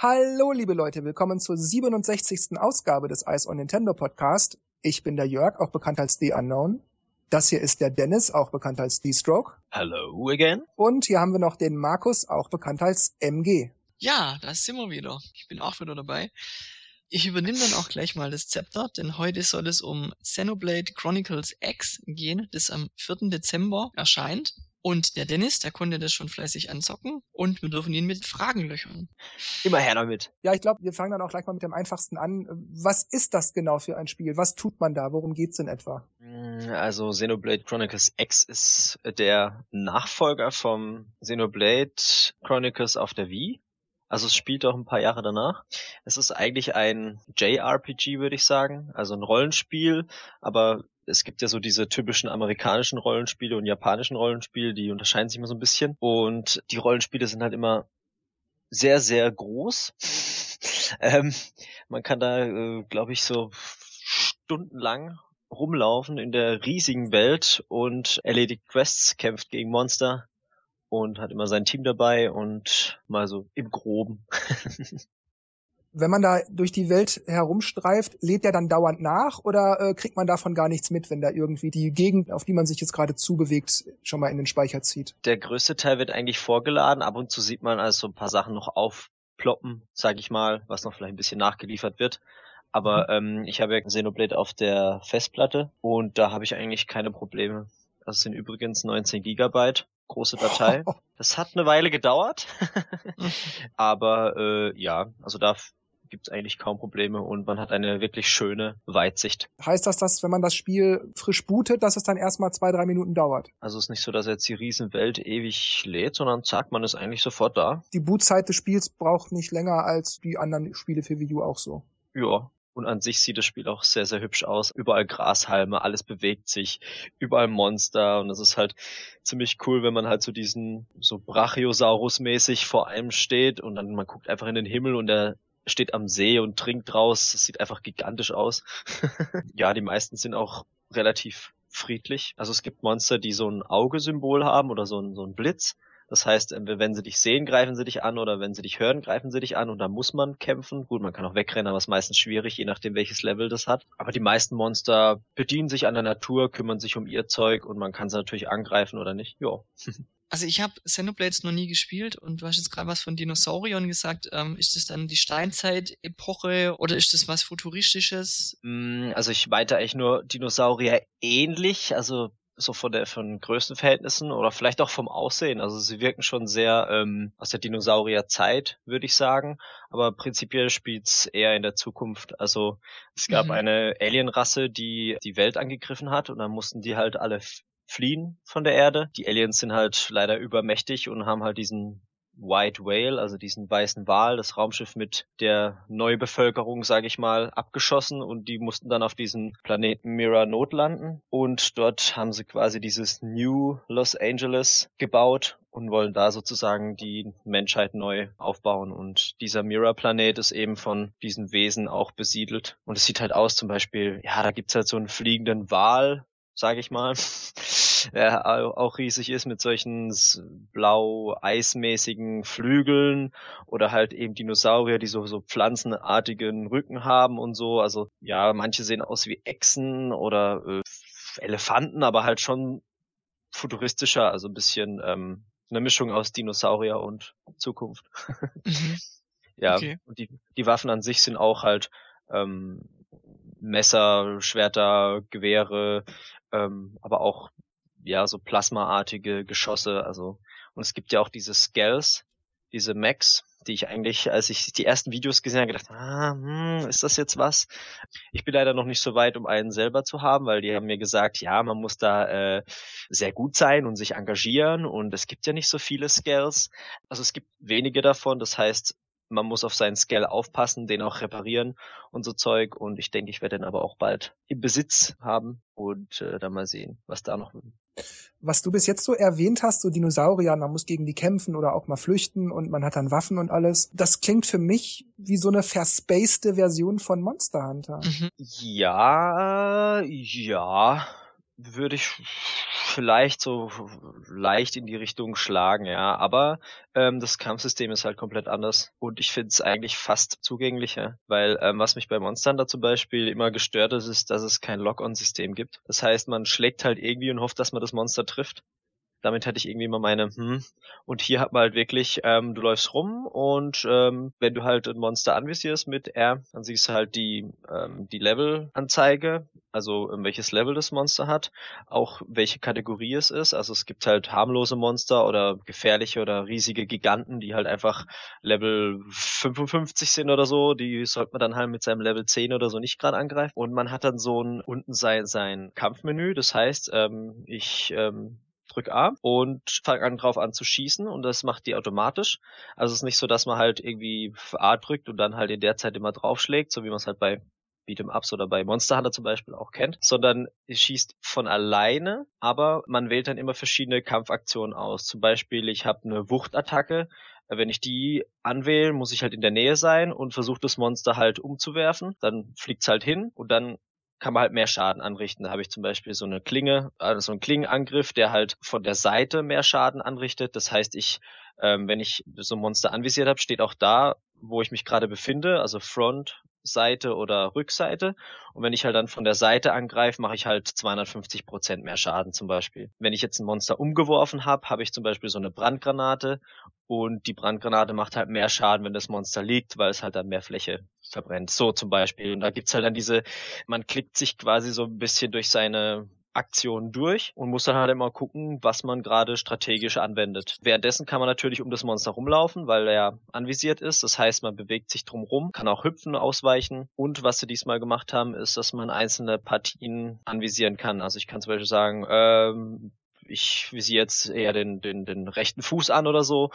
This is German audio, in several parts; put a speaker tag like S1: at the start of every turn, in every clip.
S1: Hallo, liebe Leute, willkommen zur 67. Ausgabe des Ice on Nintendo Podcast. Ich bin der Jörg, auch bekannt als The Unknown. Das hier ist der Dennis, auch bekannt als D-Stroke.
S2: Hello again.
S1: Und hier haben wir noch den Markus, auch bekannt als MG.
S3: Ja, da sind wir wieder. Ich bin auch wieder dabei. Ich übernehme dann auch gleich mal das Zepter, denn heute soll es um Xenoblade Chronicles X gehen, das am 4. Dezember erscheint. Und der Dennis, der konnte das schon fleißig anzocken und wir dürfen ihn mit Fragen löchern.
S2: Immer her damit.
S1: Ja, ich glaube, wir fangen dann auch gleich mal mit dem einfachsten an. Was ist das genau für ein Spiel? Was tut man da? Worum geht's in etwa?
S2: Mm, also Xenoblade Chronicles X ist der Nachfolger vom Xenoblade Chronicles auf der Wii. Also es spielt auch ein paar Jahre danach. Es ist eigentlich ein JRPG, würde ich sagen, also ein Rollenspiel, aber es gibt ja so diese typischen amerikanischen Rollenspiele und japanischen Rollenspiele, die unterscheiden sich immer so ein bisschen. Und die Rollenspiele sind halt immer sehr, sehr groß. ähm, man kann da, äh, glaube ich, so stundenlang rumlaufen in der riesigen Welt und erledigt Quests, kämpft gegen Monster und hat immer sein Team dabei und mal so im Groben.
S1: wenn man da durch die Welt herumstreift, lädt der dann dauernd nach oder äh, kriegt man davon gar nichts mit, wenn da irgendwie die Gegend, auf die man sich jetzt gerade zubewegt, schon mal in den Speicher zieht?
S2: Der größte Teil wird eigentlich vorgeladen. Ab und zu sieht man also ein paar Sachen noch aufploppen, sag ich mal, was noch vielleicht ein bisschen nachgeliefert wird. Aber mhm. ähm, ich habe ja Xenoblade auf der Festplatte und da habe ich eigentlich keine Probleme. Das sind übrigens 19 Gigabyte, große Datei. Das hat eine Weile gedauert, aber äh, ja, also da gibt es eigentlich kaum Probleme und man hat eine wirklich schöne Weitsicht.
S1: Heißt das, dass wenn man das Spiel frisch bootet, dass es dann erstmal zwei, drei Minuten dauert?
S2: Also es ist nicht so, dass jetzt die Riesenwelt ewig lädt, sondern zack, man ist eigentlich sofort da.
S1: Die Bootzeit des Spiels braucht nicht länger als die anderen Spiele für Wii U auch so.
S2: Ja, und an sich sieht das Spiel auch sehr, sehr hübsch aus. Überall Grashalme, alles bewegt sich, überall Monster und es ist halt ziemlich cool, wenn man halt so diesen, so Brachiosaurus-mäßig vor einem steht und dann man guckt einfach in den Himmel und der steht am See und trinkt raus. Das sieht einfach gigantisch aus. ja, die meisten sind auch relativ friedlich. Also es gibt Monster, die so ein Augesymbol haben oder so ein, so ein Blitz. Das heißt, wenn sie dich sehen, greifen sie dich an oder wenn sie dich hören, greifen sie dich an und da muss man kämpfen. Gut, man kann auch wegrennen, aber es ist meistens schwierig, je nachdem welches Level das hat. Aber die meisten Monster bedienen sich an der Natur, kümmern sich um ihr Zeug und man kann sie natürlich angreifen oder nicht. Ja.
S3: Also ich habe Xenoblades noch nie gespielt und du hast jetzt gerade was von Dinosauriern gesagt. Ähm, ist das dann die Steinzeit-Epoche oder ist das was Futuristisches?
S2: Mm, also ich meinte eigentlich nur Dinosaurier ähnlich, also so von der von Größenverhältnissen oder vielleicht auch vom Aussehen. Also sie wirken schon sehr ähm, aus der Dinosaurierzeit, würde ich sagen. Aber prinzipiell spielt's eher in der Zukunft. Also es gab mhm. eine Alienrasse, die die Welt angegriffen hat und dann mussten die halt alle fliehen von der Erde. Die Aliens sind halt leider übermächtig und haben halt diesen White Whale, also diesen weißen Wal, das Raumschiff mit der Neubevölkerung, sage ich mal, abgeschossen und die mussten dann auf diesen Planeten Mira notlanden und dort haben sie quasi dieses New Los Angeles gebaut und wollen da sozusagen die Menschheit neu aufbauen. Und dieser Mira-Planet ist eben von diesen Wesen auch besiedelt. Und es sieht halt aus zum Beispiel, ja, da gibt's halt so einen fliegenden Wal, sage ich mal, der auch riesig ist mit solchen blau-eismäßigen Flügeln oder halt eben Dinosaurier, die so, so pflanzenartigen Rücken haben und so. Also ja, manche sehen aus wie Echsen oder äh, Elefanten, aber halt schon futuristischer, also ein bisschen ähm, eine Mischung aus Dinosaurier und Zukunft. Mhm. ja, okay. und die, die Waffen an sich sind auch halt ähm, Messer, Schwerter, Gewehre, ähm, aber auch ja so plasmaartige Geschosse. Also und es gibt ja auch diese Skells, diese Mechs, die ich eigentlich, als ich die ersten Videos gesehen habe, gedacht, ah, hm, ist das jetzt was? Ich bin leider noch nicht so weit, um einen selber zu haben, weil die haben mir gesagt, ja, man muss da äh, sehr gut sein und sich engagieren und es gibt ja nicht so viele Scales. Also es gibt wenige davon, das heißt, man muss auf seinen Scale aufpassen, den auch reparieren und so Zeug. Und ich denke, ich werde den aber auch bald im Besitz haben und äh, dann mal sehen, was da noch.
S1: Was du bis jetzt so erwähnt hast, so Dinosaurier, man muss gegen die kämpfen oder auch mal flüchten und man hat dann Waffen und alles. Das klingt für mich wie so eine verspacede Version von Monster Hunter.
S2: Mhm. Ja, ja. Würde ich vielleicht so leicht in die Richtung schlagen, ja. Aber ähm, das Kampfsystem ist halt komplett anders und ich finde es eigentlich fast zugänglicher, weil ähm, was mich bei Monster Hunter zum Beispiel immer gestört ist, ist, dass es kein Lock-on-System gibt. Das heißt, man schlägt halt irgendwie und hofft, dass man das Monster trifft damit hatte ich irgendwie immer meine, hm. Und hier hat man halt wirklich, ähm, du läufst rum und ähm, wenn du halt ein Monster anvisierst mit R, dann siehst du halt die, ähm, die Level-Anzeige, also ähm, welches Level das Monster hat, auch welche Kategorie es ist. Also es gibt halt harmlose Monster oder gefährliche oder riesige Giganten, die halt einfach Level 55 sind oder so. Die sollte man dann halt mit seinem Level 10 oder so nicht gerade angreifen. Und man hat dann so ein unten sein, sein Kampfmenü. Das heißt, ähm, ich ähm, drück A und fange an drauf an zu schießen und das macht die automatisch. Also es ist nicht so, dass man halt irgendwie A drückt und dann halt in der Zeit immer draufschlägt, so wie man es halt bei Beat'em Ups oder bei Monster Hunter zum Beispiel auch kennt, sondern es schießt von alleine, aber man wählt dann immer verschiedene Kampfaktionen aus. Zum Beispiel, ich habe eine Wuchtattacke, wenn ich die anwähle, muss ich halt in der Nähe sein und versuche das Monster halt umzuwerfen. Dann fliegt's halt hin und dann kann man halt mehr Schaden anrichten. Da habe ich zum Beispiel so eine Klinge, also so einen Klingenangriff, der halt von der Seite mehr Schaden anrichtet. Das heißt, ich, ähm, wenn ich so ein Monster anvisiert habe, steht auch da, wo ich mich gerade befinde, also Front, Seite oder Rückseite. Und wenn ich halt dann von der Seite angreife, mache ich halt 250 Prozent mehr Schaden zum Beispiel. Wenn ich jetzt ein Monster umgeworfen habe, habe ich zum Beispiel so eine Brandgranate und die Brandgranate macht halt mehr Schaden, wenn das Monster liegt, weil es halt dann mehr Fläche verbrennt. So zum Beispiel. Und da gibt's halt dann diese, man klickt sich quasi so ein bisschen durch seine Aktionen durch und muss dann halt immer gucken, was man gerade strategisch anwendet. Währenddessen kann man natürlich um das Monster rumlaufen, weil er anvisiert ist. Das heißt, man bewegt sich drum rum, kann auch hüpfen, ausweichen. Und was sie diesmal gemacht haben, ist, dass man einzelne Partien anvisieren kann. Also ich kann zum Beispiel sagen, ähm, ich visiere jetzt eher den, den, den rechten Fuß an oder so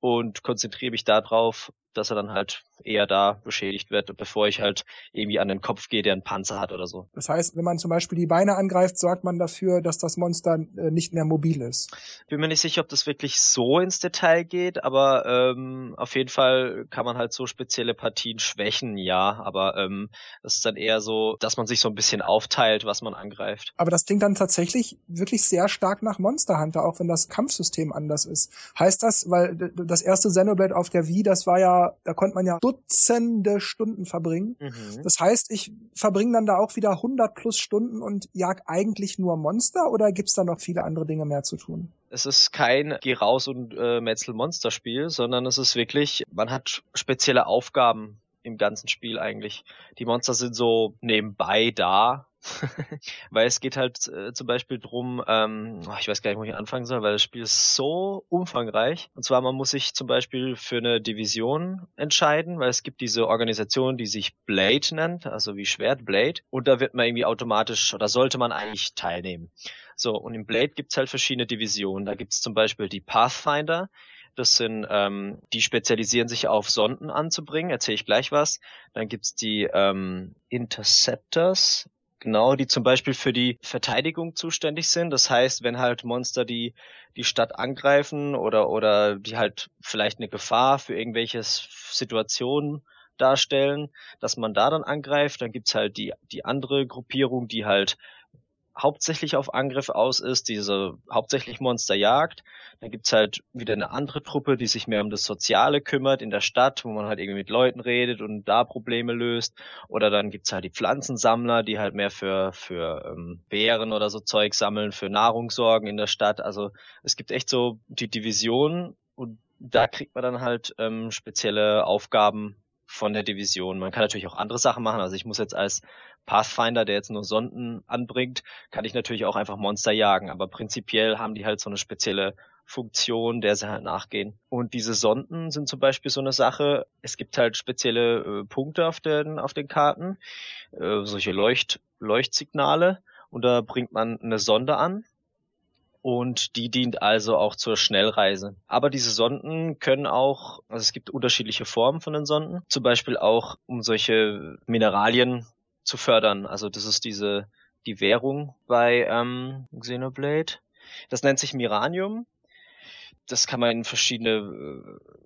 S2: und konzentriere mich darauf, dass er dann halt eher da beschädigt wird, bevor ich halt irgendwie an den Kopf gehe, der einen Panzer hat oder so.
S1: Das heißt, wenn man zum Beispiel die Beine angreift, sorgt man dafür, dass das Monster äh, nicht mehr mobil ist.
S2: Bin mir nicht sicher, ob das wirklich so ins Detail geht, aber ähm, auf jeden Fall kann man halt so spezielle Partien schwächen, ja. Aber ähm, das ist dann eher so, dass man sich so ein bisschen aufteilt, was man angreift.
S1: Aber das klingt dann tatsächlich wirklich sehr stark nach Monster Hunter, auch wenn das Kampfsystem anders ist. Heißt das, weil das erste Xenoblade auf der Wii, das war ja, da konnte man ja Dutzende Stunden verbringen. Mhm. Das heißt, ich verbringe dann da auch wieder 100 plus Stunden und jag eigentlich nur Monster oder gibt's da noch viele andere Dinge mehr zu tun?
S2: Es ist kein Geh raus und äh, Metzel Monster Spiel, sondern es ist wirklich, man hat spezielle Aufgaben im ganzen Spiel eigentlich. Die Monster sind so nebenbei da, weil es geht halt äh, zum Beispiel drum, ähm, oh, ich weiß gar nicht, wo ich anfangen soll, weil das Spiel ist so umfangreich. Und zwar, man muss sich zum Beispiel für eine Division entscheiden, weil es gibt diese Organisation, die sich Blade nennt, also wie Schwert Blade. Und da wird man irgendwie automatisch oder sollte man eigentlich teilnehmen. So, und im Blade gibt's halt verschiedene Divisionen. Da gibt's zum Beispiel die Pathfinder, das sind, ähm, die spezialisieren sich auf Sonden anzubringen, erzähle ich gleich was. Dann gibt's die ähm, Interceptors, Genau, die zum Beispiel für die Verteidigung zuständig sind. Das heißt, wenn halt Monster die, die Stadt angreifen oder, oder die halt vielleicht eine Gefahr für irgendwelche Situationen darstellen, dass man da dann angreift. Dann gibt's halt die, die andere Gruppierung, die halt hauptsächlich auf Angriff aus ist, diese hauptsächlich Monster jagt. Dann gibt's halt wieder eine andere Truppe, die sich mehr um das Soziale kümmert in der Stadt, wo man halt irgendwie mit Leuten redet und da Probleme löst. Oder dann gibt's halt die Pflanzensammler, die halt mehr für, für ähm, Beeren oder so Zeug sammeln, für Nahrung sorgen in der Stadt. Also es gibt echt so die Division und da kriegt man dann halt ähm, spezielle Aufgaben von der Division. Man kann natürlich auch andere Sachen machen. Also ich muss jetzt als Pathfinder, der jetzt nur Sonden anbringt, kann ich natürlich auch einfach Monster jagen. Aber prinzipiell haben die halt so eine spezielle Funktion, der sie halt nachgehen. Und diese Sonden sind zum Beispiel so eine Sache. Es gibt halt spezielle äh, Punkte auf den, auf den Karten, äh, solche Leucht, Leuchtsignale. Und da bringt man eine Sonde an und die dient also auch zur Schnellreise. Aber diese Sonden können auch, also es gibt unterschiedliche Formen von den Sonden, zum Beispiel auch um solche Mineralien zu fördern. Also das ist diese die Währung bei ähm, Xenoblade. Das nennt sich Miranium. Das kann man in verschiedene äh,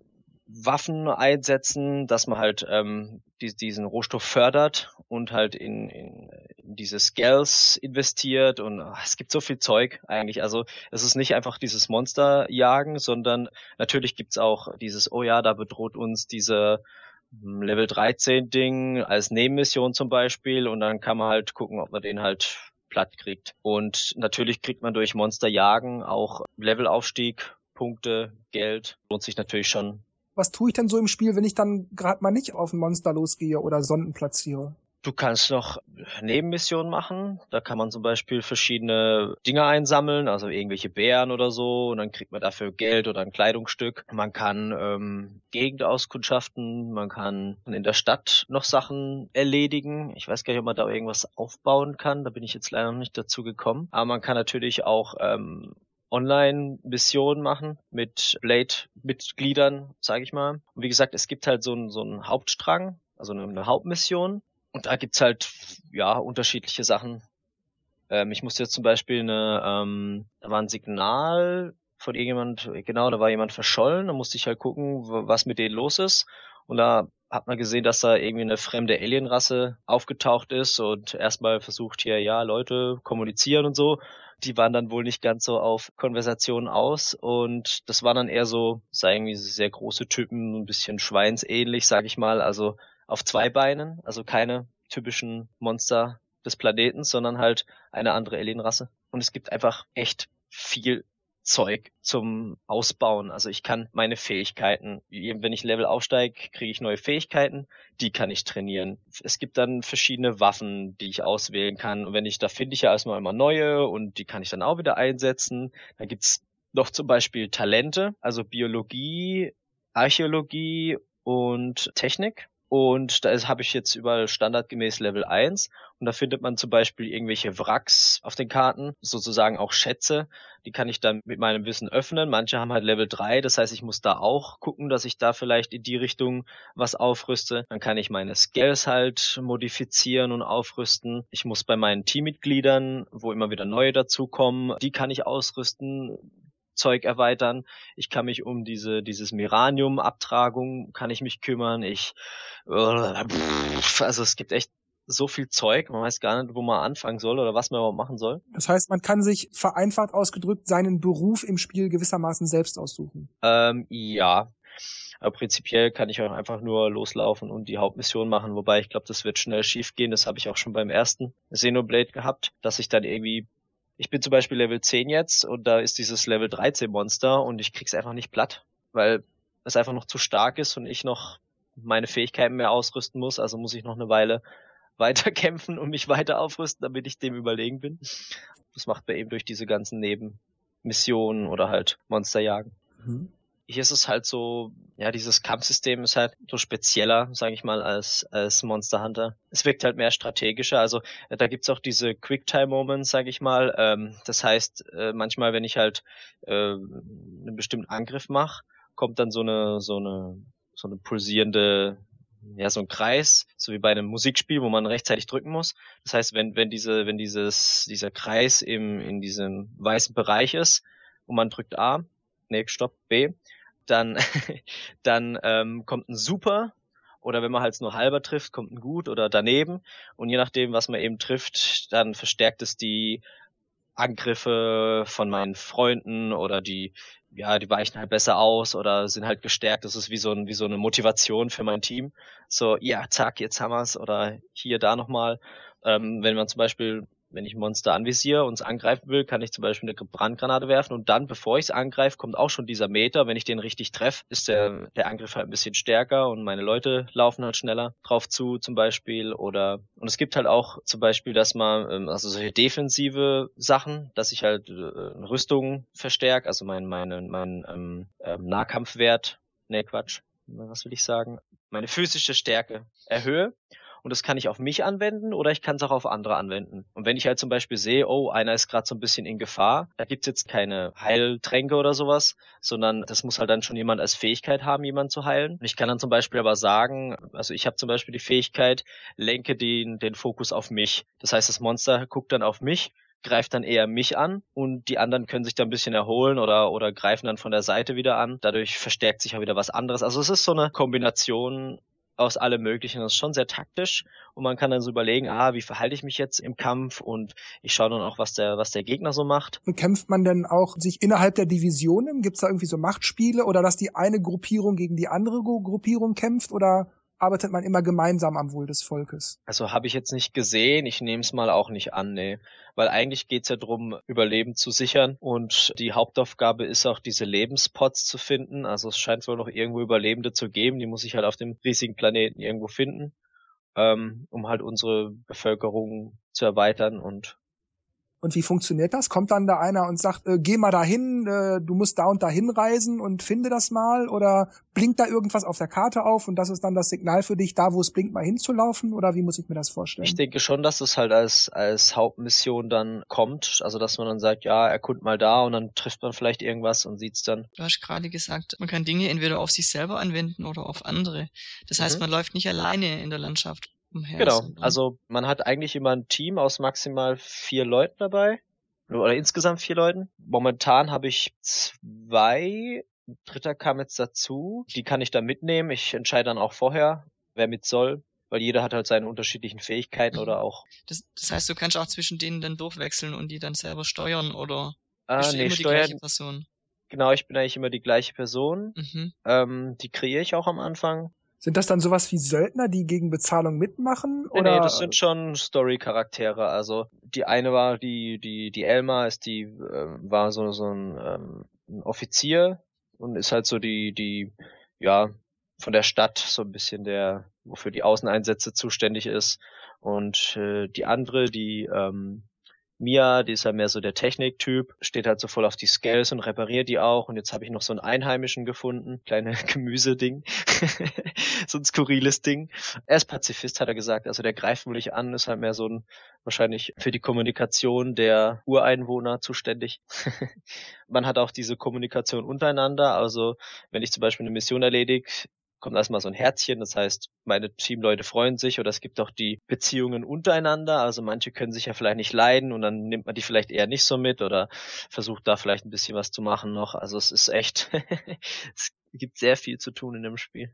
S2: Waffen einsetzen, dass man halt ähm, die, diesen Rohstoff fördert und halt in, in in diese Scales investiert und ach, es gibt so viel Zeug eigentlich. Also es ist nicht einfach dieses Monster jagen, sondern natürlich gibt's auch dieses, oh ja, da bedroht uns diese hm, Level 13 Ding als Nebenmission zum Beispiel und dann kann man halt gucken, ob man den halt platt kriegt. Und natürlich kriegt man durch Monster jagen auch Levelaufstieg, Punkte, Geld. Lohnt sich natürlich schon.
S1: Was tue ich denn so im Spiel, wenn ich dann gerade mal nicht auf ein Monster losgehe oder Sonden platziere?
S2: Du kannst noch Nebenmissionen machen. Da kann man zum Beispiel verschiedene Dinge einsammeln, also irgendwelche Bären oder so, und dann kriegt man dafür Geld oder ein Kleidungsstück. Man kann ähm, Gegend auskundschaften, man kann in der Stadt noch Sachen erledigen. Ich weiß gar nicht, ob man da irgendwas aufbauen kann. Da bin ich jetzt leider noch nicht dazu gekommen. Aber man kann natürlich auch ähm, Online-Missionen machen mit Blade-Mitgliedern, sage ich mal. Und wie gesagt, es gibt halt so einen, so einen Hauptstrang, also eine Hauptmission und da gibt's halt, ja, unterschiedliche Sachen. Ähm, ich musste jetzt zum Beispiel eine, ähm, da war ein Signal von irgendjemand, genau, da war jemand verschollen, da musste ich halt gucken, was mit denen los ist. Und da hat man gesehen, dass da irgendwie eine fremde Alienrasse aufgetaucht ist und erstmal versucht hier, ja, Leute kommunizieren und so. Die waren dann wohl nicht ganz so auf Konversationen aus und das waren dann eher so, sei irgendwie sehr große Typen, ein bisschen schweinsähnlich, sag ich mal. Also auf zwei Beinen, also keine typischen Monster des Planeten, sondern halt eine andere Alienrasse. Und es gibt einfach echt viel Zeug zum Ausbauen. Also ich kann meine Fähigkeiten, wenn ich Level aufsteige, kriege ich neue Fähigkeiten, die kann ich trainieren. Es gibt dann verschiedene Waffen, die ich auswählen kann. Und wenn ich, da finde ich ja erstmal immer neue und die kann ich dann auch wieder einsetzen. Dann gibt's noch zum Beispiel Talente, also Biologie, Archäologie und Technik. Und da habe ich jetzt überall standardgemäß Level 1. Und da findet man zum Beispiel irgendwelche Wracks auf den Karten, sozusagen auch Schätze. Die kann ich dann mit meinem Wissen öffnen. Manche haben halt Level 3, das heißt, ich muss da auch gucken, dass ich da vielleicht in die Richtung was aufrüste. Dann kann ich meine Skills halt modifizieren und aufrüsten. Ich muss bei meinen Teammitgliedern, wo immer wieder neue dazukommen, die kann ich ausrüsten Zeug erweitern. Ich kann mich um diese dieses Miranium Abtragung kann ich mich kümmern. Ich also es gibt echt so viel Zeug, man weiß gar nicht, wo man anfangen soll oder was man überhaupt machen soll.
S1: Das heißt, man kann sich vereinfacht ausgedrückt seinen Beruf im Spiel gewissermaßen selbst aussuchen.
S2: Ähm, ja. Aber prinzipiell kann ich auch einfach nur loslaufen und die Hauptmission machen, wobei ich glaube, das wird schnell schief gehen. Das habe ich auch schon beim ersten Xenoblade gehabt, dass ich dann irgendwie ich bin zum Beispiel Level 10 jetzt und da ist dieses Level 13 Monster und ich krieg's einfach nicht platt, weil es einfach noch zu stark ist und ich noch meine Fähigkeiten mehr ausrüsten muss. Also muss ich noch eine Weile weiter kämpfen und mich weiter aufrüsten, damit ich dem überlegen bin. Das macht man eben durch diese ganzen Nebenmissionen oder halt Monsterjagen. Mhm hier ist es halt so, ja, dieses Kampfsystem ist halt so spezieller, sage ich mal, als, als Monster Hunter. Es wirkt halt mehr strategischer. Also äh, da gibt's auch diese Quicktime-Moments, sage ich mal. Ähm, das heißt, äh, manchmal, wenn ich halt äh, einen bestimmten Angriff mache, kommt dann so eine, so eine, so eine pulsierende ja, so ein Kreis, so wie bei einem Musikspiel, wo man rechtzeitig drücken muss. Das heißt, wenn, wenn diese, wenn dieses, dieser Kreis im, in diesem weißen Bereich ist und man drückt A, nee, stopp, B, dann, dann ähm, kommt ein Super oder wenn man halt nur halber trifft, kommt ein Gut oder daneben und je nachdem, was man eben trifft, dann verstärkt es die Angriffe von meinen Freunden oder die, ja, die weichen halt besser aus oder sind halt gestärkt. Das ist wie so, ein, wie so eine Motivation für mein Team. So, ja, zack, jetzt haben wir's oder hier, da nochmal. Ähm, wenn man zum Beispiel wenn ich ein Monster anvisiere und es angreifen will, kann ich zum Beispiel eine Brandgranate werfen und dann, bevor ich es angreife, kommt auch schon dieser Meter. Wenn ich den richtig treffe, ist der, der Angriff halt ein bisschen stärker und meine Leute laufen halt schneller drauf zu zum Beispiel. Oder und es gibt halt auch zum Beispiel, dass man, ähm, also solche defensive Sachen, dass ich halt äh, Rüstung verstärke, also mein, meine, mein ähm, ähm, Nahkampfwert, nee Quatsch, was will ich sagen, meine physische Stärke erhöhe und das kann ich auf mich anwenden oder ich kann es auch auf andere anwenden. Und wenn ich halt zum Beispiel sehe, oh, einer ist gerade so ein bisschen in Gefahr, da gibt's jetzt keine Heiltränke oder sowas, sondern das muss halt dann schon jemand als Fähigkeit haben, jemanden zu heilen. Ich kann dann zum Beispiel aber sagen, also ich habe zum Beispiel die Fähigkeit, lenke den, den Fokus auf mich. Das heißt, das Monster guckt dann auf mich greift dann eher mich an und die anderen können sich dann ein bisschen erholen oder, oder greifen dann von der Seite wieder an. Dadurch verstärkt sich auch wieder was anderes. Also es ist so eine Kombination aus allem Möglichen. Das ist schon sehr taktisch und man kann dann so überlegen, ah, wie verhalte ich mich jetzt im Kampf und ich schaue dann auch, was der, was der Gegner so macht.
S1: Und kämpft man denn auch sich innerhalb der Divisionen? Gibt es da irgendwie so Machtspiele oder dass die eine Gruppierung gegen die andere Gruppierung kämpft oder arbeitet man immer gemeinsam am Wohl des Volkes.
S2: Also habe ich jetzt nicht gesehen, ich nehme es mal auch nicht an, nee. Weil eigentlich geht's ja darum, Überleben zu sichern und die Hauptaufgabe ist auch, diese Lebenspots zu finden. Also es scheint wohl noch irgendwo Überlebende zu geben, die muss ich halt auf dem riesigen Planeten irgendwo finden, ähm, um halt unsere Bevölkerung zu erweitern und
S1: und wie funktioniert das? Kommt dann da einer und sagt, äh, geh mal dahin, äh, du musst da und dahin reisen und finde das mal? Oder blinkt da irgendwas auf der Karte auf und das ist dann das Signal für dich, da wo es blinkt, mal hinzulaufen? Oder wie muss ich mir das vorstellen?
S2: Ich denke schon, dass es halt als, als Hauptmission dann kommt. Also dass man dann sagt, ja, erkund mal da und dann trifft man vielleicht irgendwas und sieht's dann.
S3: Du hast gerade gesagt, man kann Dinge entweder auf sich selber anwenden oder auf andere. Das heißt, mhm. man läuft nicht alleine in der Landschaft
S2: umher. Genau, sind, also man hat eigentlich immer ein Team aus maximal vier Leuten dabei. Oder insgesamt vier Leuten. Momentan habe ich zwei. Ein dritter kam jetzt dazu. Die kann ich dann mitnehmen. Ich entscheide dann auch vorher, wer mit soll weil jeder hat halt seine unterschiedlichen Fähigkeiten oder auch.
S3: Das, das heißt, du kannst auch zwischen denen dann durchwechseln und die dann selber steuern oder
S2: ah, bist nee, immer steuern, die gleiche Person? Genau, ich bin eigentlich immer die gleiche Person. Mhm. Ähm, die kreiere ich auch am Anfang.
S1: Sind das dann sowas wie Söldner, die gegen Bezahlung mitmachen?
S2: Nee,
S1: oder?
S2: nee, das sind schon Story-Charaktere. Also die eine war die, die, die Elma ist die, äh, war so, so ein, ähm, ein Offizier und ist halt so die, die, ja, von der Stadt so ein bisschen der, wofür die Außeneinsätze zuständig ist. Und äh, die andere, die ähm, Mia, die ist ja mehr so der Techniktyp, steht halt so voll auf die Scales und repariert die auch. Und jetzt habe ich noch so einen Einheimischen gefunden, kleine Gemüseding, so ein skurriles Ding. Er ist Pazifist, hat er gesagt. Also der greift wohl nicht an, ist halt mehr so ein wahrscheinlich für die Kommunikation der Ureinwohner zuständig. Man hat auch diese Kommunikation untereinander. Also wenn ich zum Beispiel eine Mission erledige, kommt erstmal so ein Herzchen, das heißt, meine Teamleute freuen sich oder es gibt auch die Beziehungen untereinander, also manche können sich ja vielleicht nicht leiden und dann nimmt man die vielleicht eher nicht so mit oder versucht da vielleicht ein bisschen was zu machen noch. Also es ist echt, es gibt sehr viel zu tun in dem Spiel.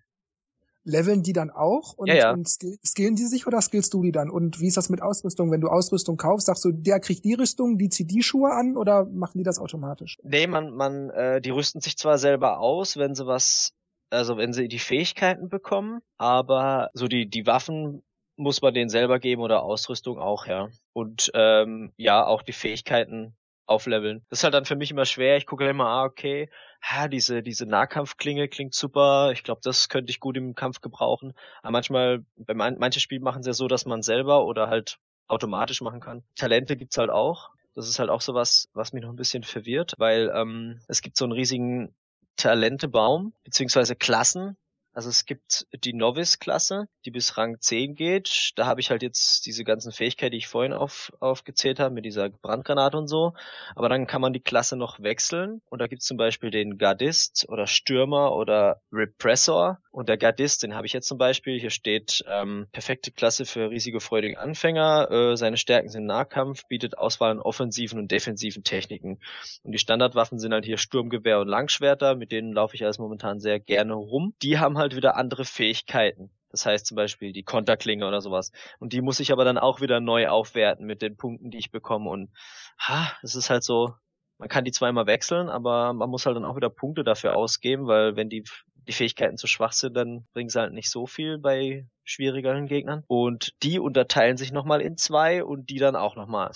S1: Leveln die dann auch und,
S2: ja, ja.
S1: und skillen die sich oder skillst du die dann? Und wie ist das mit Ausrüstung? Wenn du Ausrüstung kaufst, sagst du, der kriegt die Rüstung, die zieht die Schuhe an oder machen die das automatisch?
S2: Nee, man, man, äh, die rüsten sich zwar selber aus, wenn sie was also wenn sie die Fähigkeiten bekommen, aber so die, die Waffen muss man denen selber geben oder Ausrüstung auch, ja. Und ähm, ja, auch die Fähigkeiten aufleveln. Das ist halt dann für mich immer schwer. Ich gucke immer, ah, okay, ha, diese, diese Nahkampfklinge klingt super. Ich glaube, das könnte ich gut im Kampf gebrauchen. Aber manchmal, bei man, manche Spiele machen es ja so, dass man selber oder halt automatisch machen kann. Talente gibt's halt auch. Das ist halt auch sowas, was mich noch ein bisschen verwirrt, weil ähm, es gibt so einen riesigen Talentebaum beziehungsweise Klassen, also es gibt die Novice-Klasse, die bis Rang 10 geht. Da habe ich halt jetzt diese ganzen Fähigkeiten, die ich vorhin auf, aufgezählt habe, mit dieser Brandgranate und so. Aber dann kann man die Klasse noch wechseln. Und da gibt es zum Beispiel den Gardist oder Stürmer oder Repressor. Und der Gardist, den habe ich jetzt zum Beispiel. Hier steht ähm, perfekte Klasse für risikofreudige Anfänger. Äh, seine Stärken sind Nahkampf, bietet Auswahl an offensiven und defensiven Techniken. Und die Standardwaffen sind halt hier Sturmgewehr und Langschwerter. Mit denen laufe ich also momentan sehr gerne rum. Die haben halt wieder andere Fähigkeiten. Das heißt zum Beispiel die Konterklinge oder sowas. Und die muss ich aber dann auch wieder neu aufwerten mit den Punkten, die ich bekomme. Und ha, es ist halt so, man kann die zweimal wechseln, aber man muss halt dann auch wieder Punkte dafür ausgeben, weil wenn die, die Fähigkeiten zu schwach sind, dann bringen sie halt nicht so viel bei schwierigeren Gegnern. Und die unterteilen sich nochmal in zwei und die dann auch nochmal.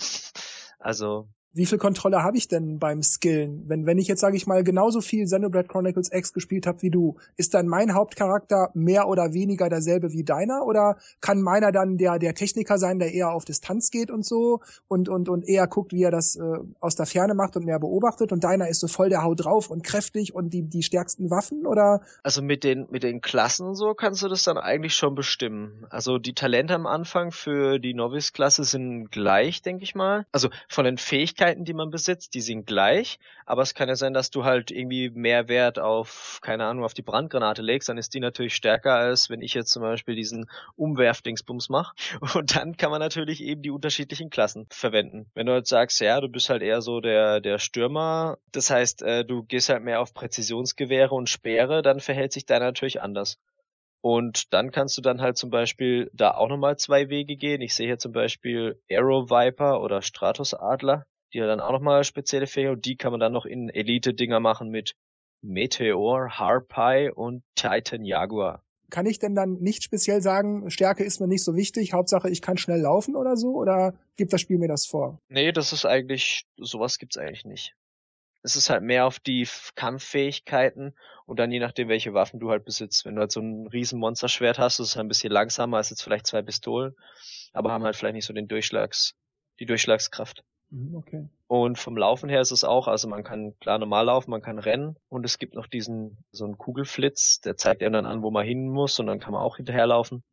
S2: Also
S1: wie viel Kontrolle habe ich denn beim Skillen? Wenn, wenn ich jetzt, sage ich mal, genauso viel Xenoblade Chronicles X gespielt habe wie du, ist dann mein Hauptcharakter mehr oder weniger derselbe wie deiner? Oder kann meiner dann der, der Techniker sein, der eher auf Distanz geht und so und, und, und eher guckt, wie er das äh, aus der Ferne macht und mehr beobachtet und deiner ist so voll der Haut drauf und kräftig und die, die stärksten Waffen? Oder?
S2: Also mit den, mit den Klassen und so kannst du das dann eigentlich schon bestimmen. Also die Talente am Anfang für die Novice-Klasse sind gleich, denke ich mal. Also von den Fähigkeiten Fähigkeiten, die man besitzt, die sind gleich, aber es kann ja sein, dass du halt irgendwie mehr Wert auf, keine Ahnung, auf die Brandgranate legst, dann ist die natürlich stärker, als wenn ich jetzt zum Beispiel diesen Umwerfdingsbums mache. Und dann kann man natürlich eben die unterschiedlichen Klassen verwenden. Wenn du halt sagst, ja, du bist halt eher so der, der Stürmer, das heißt, äh, du gehst halt mehr auf Präzisionsgewehre und Speere, dann verhält sich da natürlich anders. Und dann kannst du dann halt zum Beispiel da auch nochmal zwei Wege gehen. Ich sehe hier zum Beispiel Arrow Viper oder Stratos Adler, die ja dann auch nochmal spezielle Fähigkeiten und die kann man dann noch in Elite-Dinger machen mit Meteor, Harpy und Titan Jaguar.
S1: Kann ich denn dann nicht speziell sagen, Stärke ist mir nicht so wichtig, Hauptsache ich kann schnell laufen oder so? Oder gibt das Spiel mir das vor?
S2: Nee, das ist eigentlich, sowas gibt's eigentlich nicht. Es ist halt mehr auf die Kampffähigkeiten und dann je nachdem, welche Waffen du halt besitzt. Wenn du halt so ein riesen Monsterschwert hast, das ist halt ein bisschen langsamer als jetzt vielleicht zwei Pistolen, aber haben halt vielleicht nicht so den Durchschlags, die Durchschlagskraft.
S1: Mhm, okay.
S2: Und vom Laufen her ist es auch, also man kann klar normal laufen, man kann rennen und es gibt noch diesen, so einen Kugelflitz, der zeigt einem dann an, wo man hin muss und dann kann man auch hinterherlaufen.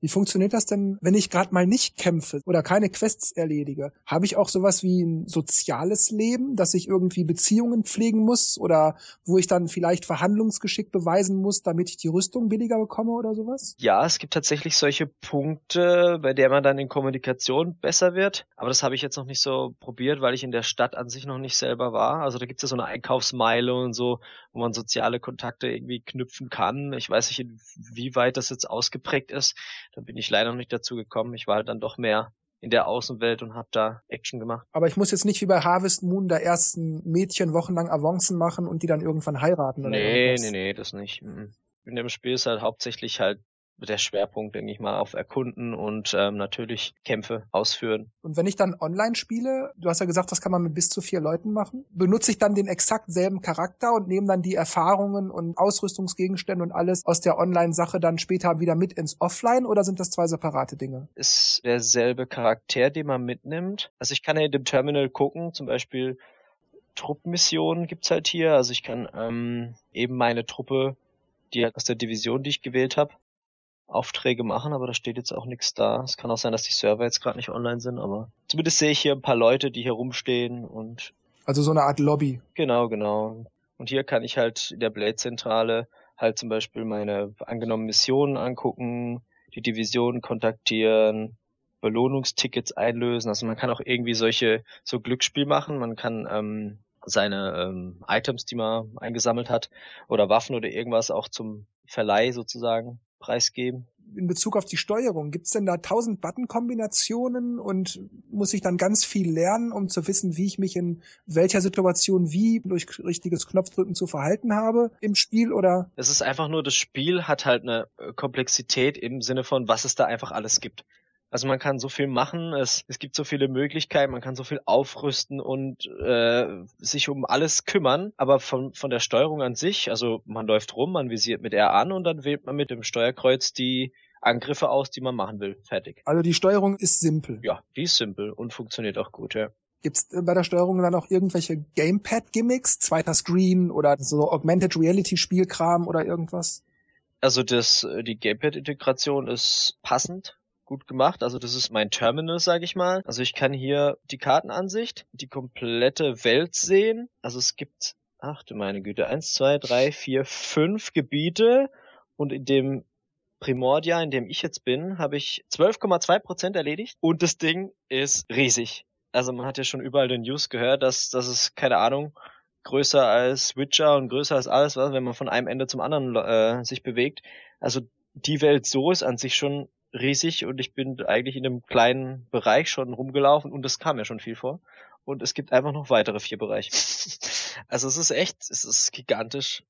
S1: Wie funktioniert das denn, wenn ich gerade mal nicht kämpfe oder keine Quests erledige? Habe ich auch sowas wie ein soziales Leben, dass ich irgendwie Beziehungen pflegen muss oder wo ich dann vielleicht Verhandlungsgeschick beweisen muss, damit ich die Rüstung billiger bekomme oder sowas?
S2: Ja, es gibt tatsächlich solche Punkte, bei der man dann in Kommunikation besser wird. Aber das habe ich jetzt noch nicht so probiert, weil ich in der Stadt an sich noch nicht selber war. Also da gibt es ja so eine Einkaufsmeile und so, wo man soziale Kontakte irgendwie knüpfen kann. Ich weiß nicht, inwieweit das jetzt ausgeprägt ist. Da bin ich leider noch nicht dazu gekommen. Ich war halt dann doch mehr in der Außenwelt und habe da Action gemacht.
S1: Aber ich muss jetzt nicht wie bei Harvest Moon da ersten Mädchen wochenlang Avancen machen und die dann irgendwann heiraten oder
S2: Nee,
S1: irgendwas.
S2: nee, nee, das nicht. Mhm. In dem Spiel ist halt hauptsächlich halt der Schwerpunkt, denke ich mal, auf Erkunden und ähm, natürlich Kämpfe ausführen.
S1: Und wenn ich dann online spiele, du hast ja gesagt, das kann man mit bis zu vier Leuten machen, benutze ich dann den exakt selben Charakter und nehme dann die Erfahrungen und Ausrüstungsgegenstände und alles aus der Online-Sache dann später wieder mit ins Offline oder sind das zwei separate Dinge?
S2: Ist derselbe Charakter, den man mitnimmt. Also ich kann ja in dem Terminal gucken, zum Beispiel Truppmissionen gibt's halt hier. Also ich kann ähm, eben meine Truppe, die aus der Division, die ich gewählt habe, Aufträge machen, aber da steht jetzt auch nichts da. Es kann auch sein, dass die Server jetzt gerade nicht online sind, aber zumindest sehe ich hier ein paar Leute, die hier rumstehen und
S1: Also so eine Art Lobby.
S2: genau, genau. Und hier kann ich halt in der Blade-Zentrale halt zum Beispiel meine angenommenen Missionen angucken, die Division kontaktieren, Belohnungstickets einlösen. Also man kann auch irgendwie solche so Glücksspiel machen. Man kann ähm, seine ähm, Items, die man eingesammelt hat, oder Waffen oder irgendwas auch zum Verleih sozusagen preisgeben.
S1: In Bezug auf die Steuerung, gibt's denn da tausend Button-Kombinationen und muss ich dann ganz viel lernen, um zu wissen, wie ich mich in welcher Situation wie durch richtiges Knopfdrücken zu verhalten habe im Spiel oder?
S2: Es ist einfach nur, das Spiel hat halt eine äh, Komplexität im Sinne von, was es da einfach alles gibt. Also man kann so viel machen, es, es gibt so viele Möglichkeiten, man kann so viel aufrüsten und äh, sich um alles kümmern, aber von, von der Steuerung an sich, also man läuft rum, man visiert mit R an und dann wählt man mit dem Steuerkreuz die Angriffe aus, die man machen will. Fertig.
S1: Also die Steuerung ist simpel.
S2: Ja, die ist simpel und funktioniert auch gut, ja.
S1: Gibt's bei der Steuerung dann auch irgendwelche Gamepad-Gimmicks, zweiter Screen oder so Augmented Reality-Spielkram oder irgendwas?
S2: Also das, äh, die Gamepad-Integration ist passend gut gemacht. Also das ist mein Terminal, sage ich mal. Also ich kann hier die Kartenansicht, die komplette Welt sehen. Also es gibt, ach du meine Güte, eins, zwei, drei, vier, fünf Gebiete und in dem Primordia, in dem ich jetzt bin, habe ich 12,2 Prozent erledigt und das Ding ist riesig. Also man hat ja schon überall den News gehört, dass, dass es, keine Ahnung, größer als Witcher und größer als alles, was, wenn man von einem Ende zum anderen äh, sich bewegt. Also die Welt so ist an sich schon riesig und ich bin eigentlich in einem kleinen Bereich schon rumgelaufen und es kam ja schon viel vor. Und es gibt einfach noch weitere vier Bereiche. also es ist echt, es ist gigantisch.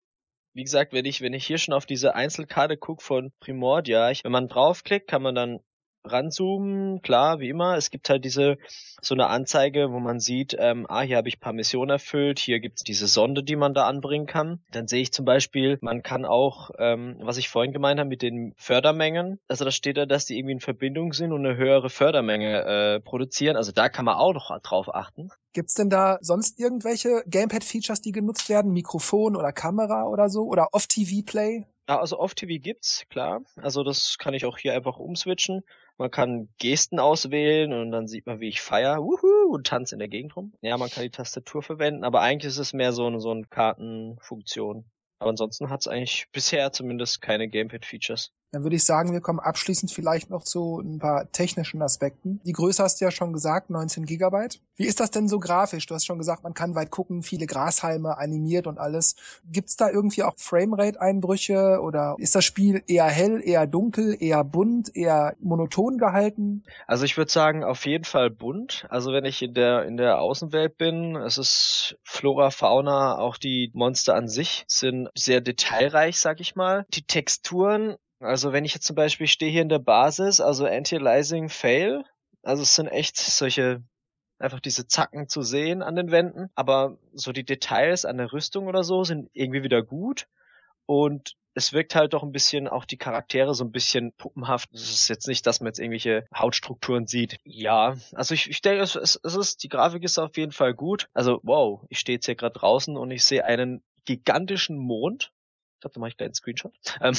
S2: Wie gesagt, wenn ich, wenn ich hier schon auf diese Einzelkarte gucke von Primordia, ich, wenn man draufklickt, kann man dann ranzoomen, klar, wie immer. Es gibt halt diese so eine Anzeige, wo man sieht, ähm, ah, hier habe ich paar Missionen erfüllt, hier gibt's diese Sonde, die man da anbringen kann. Dann sehe ich zum Beispiel, man kann auch, ähm, was ich vorhin gemeint habe mit den Fördermengen, also da steht da, dass die irgendwie in Verbindung sind und eine höhere Fördermenge äh, produzieren. Also da kann man auch noch drauf achten.
S1: Gibt's denn da sonst irgendwelche Gamepad-Features, die genutzt werden? Mikrofon oder Kamera oder so? Oder Off-TV-Play?
S2: Ja, also Off-TV gibt's, klar. Also das kann ich auch hier einfach umswitchen. Man kann Gesten auswählen und dann sieht man, wie ich feier, wuhu, und tanze in der Gegend rum. Ja, man kann die Tastatur verwenden, aber eigentlich ist es mehr so eine, so eine Kartenfunktion. Aber ansonsten hat's eigentlich bisher zumindest keine Gamepad-Features.
S1: Dann würde ich sagen, wir kommen abschließend vielleicht noch zu ein paar technischen Aspekten. Die Größe hast du ja schon gesagt, 19 Gigabyte. Wie ist das denn so grafisch? Du hast schon gesagt, man kann weit gucken, viele Grashalme animiert und alles. Gibt's da irgendwie auch Framerate-Einbrüche oder ist das Spiel eher hell, eher dunkel, eher bunt, eher monoton gehalten?
S2: Also ich würde sagen, auf jeden Fall bunt. Also wenn ich in der, in der Außenwelt bin, es ist Flora, Fauna, auch die Monster an sich sind sehr detailreich, sag ich mal. Die Texturen also wenn ich jetzt zum Beispiel stehe hier in der Basis, also Anti-Aliasing Fail, also es sind echt solche einfach diese Zacken zu sehen an den Wänden, aber so die Details an der Rüstung oder so sind irgendwie wieder gut und es wirkt halt doch ein bisschen auch die Charaktere so ein bisschen puppenhaft. Es ist jetzt nicht, dass man jetzt irgendwelche Hautstrukturen sieht. Ja, also ich, ich denke, es, es ist, die Grafik ist auf jeden Fall gut. Also wow, ich stehe jetzt hier gerade draußen und ich sehe einen gigantischen Mond ich glaube, da mache ich gleich einen Screenshot. Ähm,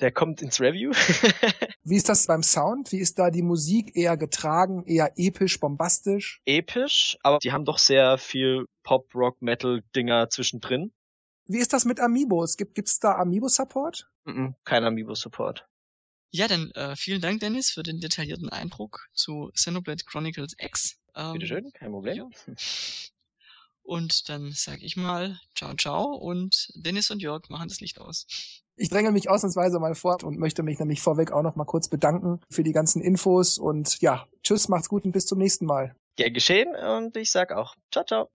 S2: der kommt ins Review.
S1: Wie ist das beim Sound? Wie ist da die Musik? Eher getragen, eher episch, bombastisch?
S2: Episch, aber die haben doch sehr viel Pop, Rock, Metal-Dinger zwischendrin.
S1: Wie ist das mit Amiibos? Gibt es da Amiibo-Support?
S2: Mm -mm, kein Amiibo-Support.
S3: Ja, dann äh, vielen Dank, Dennis, für den detaillierten Eindruck zu Xenoblade Chronicles X.
S2: Ähm, Bitteschön, kein Problem. Ja.
S3: Und dann sage ich mal ciao, ciao und Dennis und Jörg machen das Licht aus.
S1: Ich dränge mich ausnahmsweise mal vor und möchte mich nämlich vorweg auch noch mal kurz bedanken für die ganzen Infos und ja, tschüss, macht's gut und bis zum nächsten Mal.
S2: Gern geschehen und ich sag auch ciao, ciao.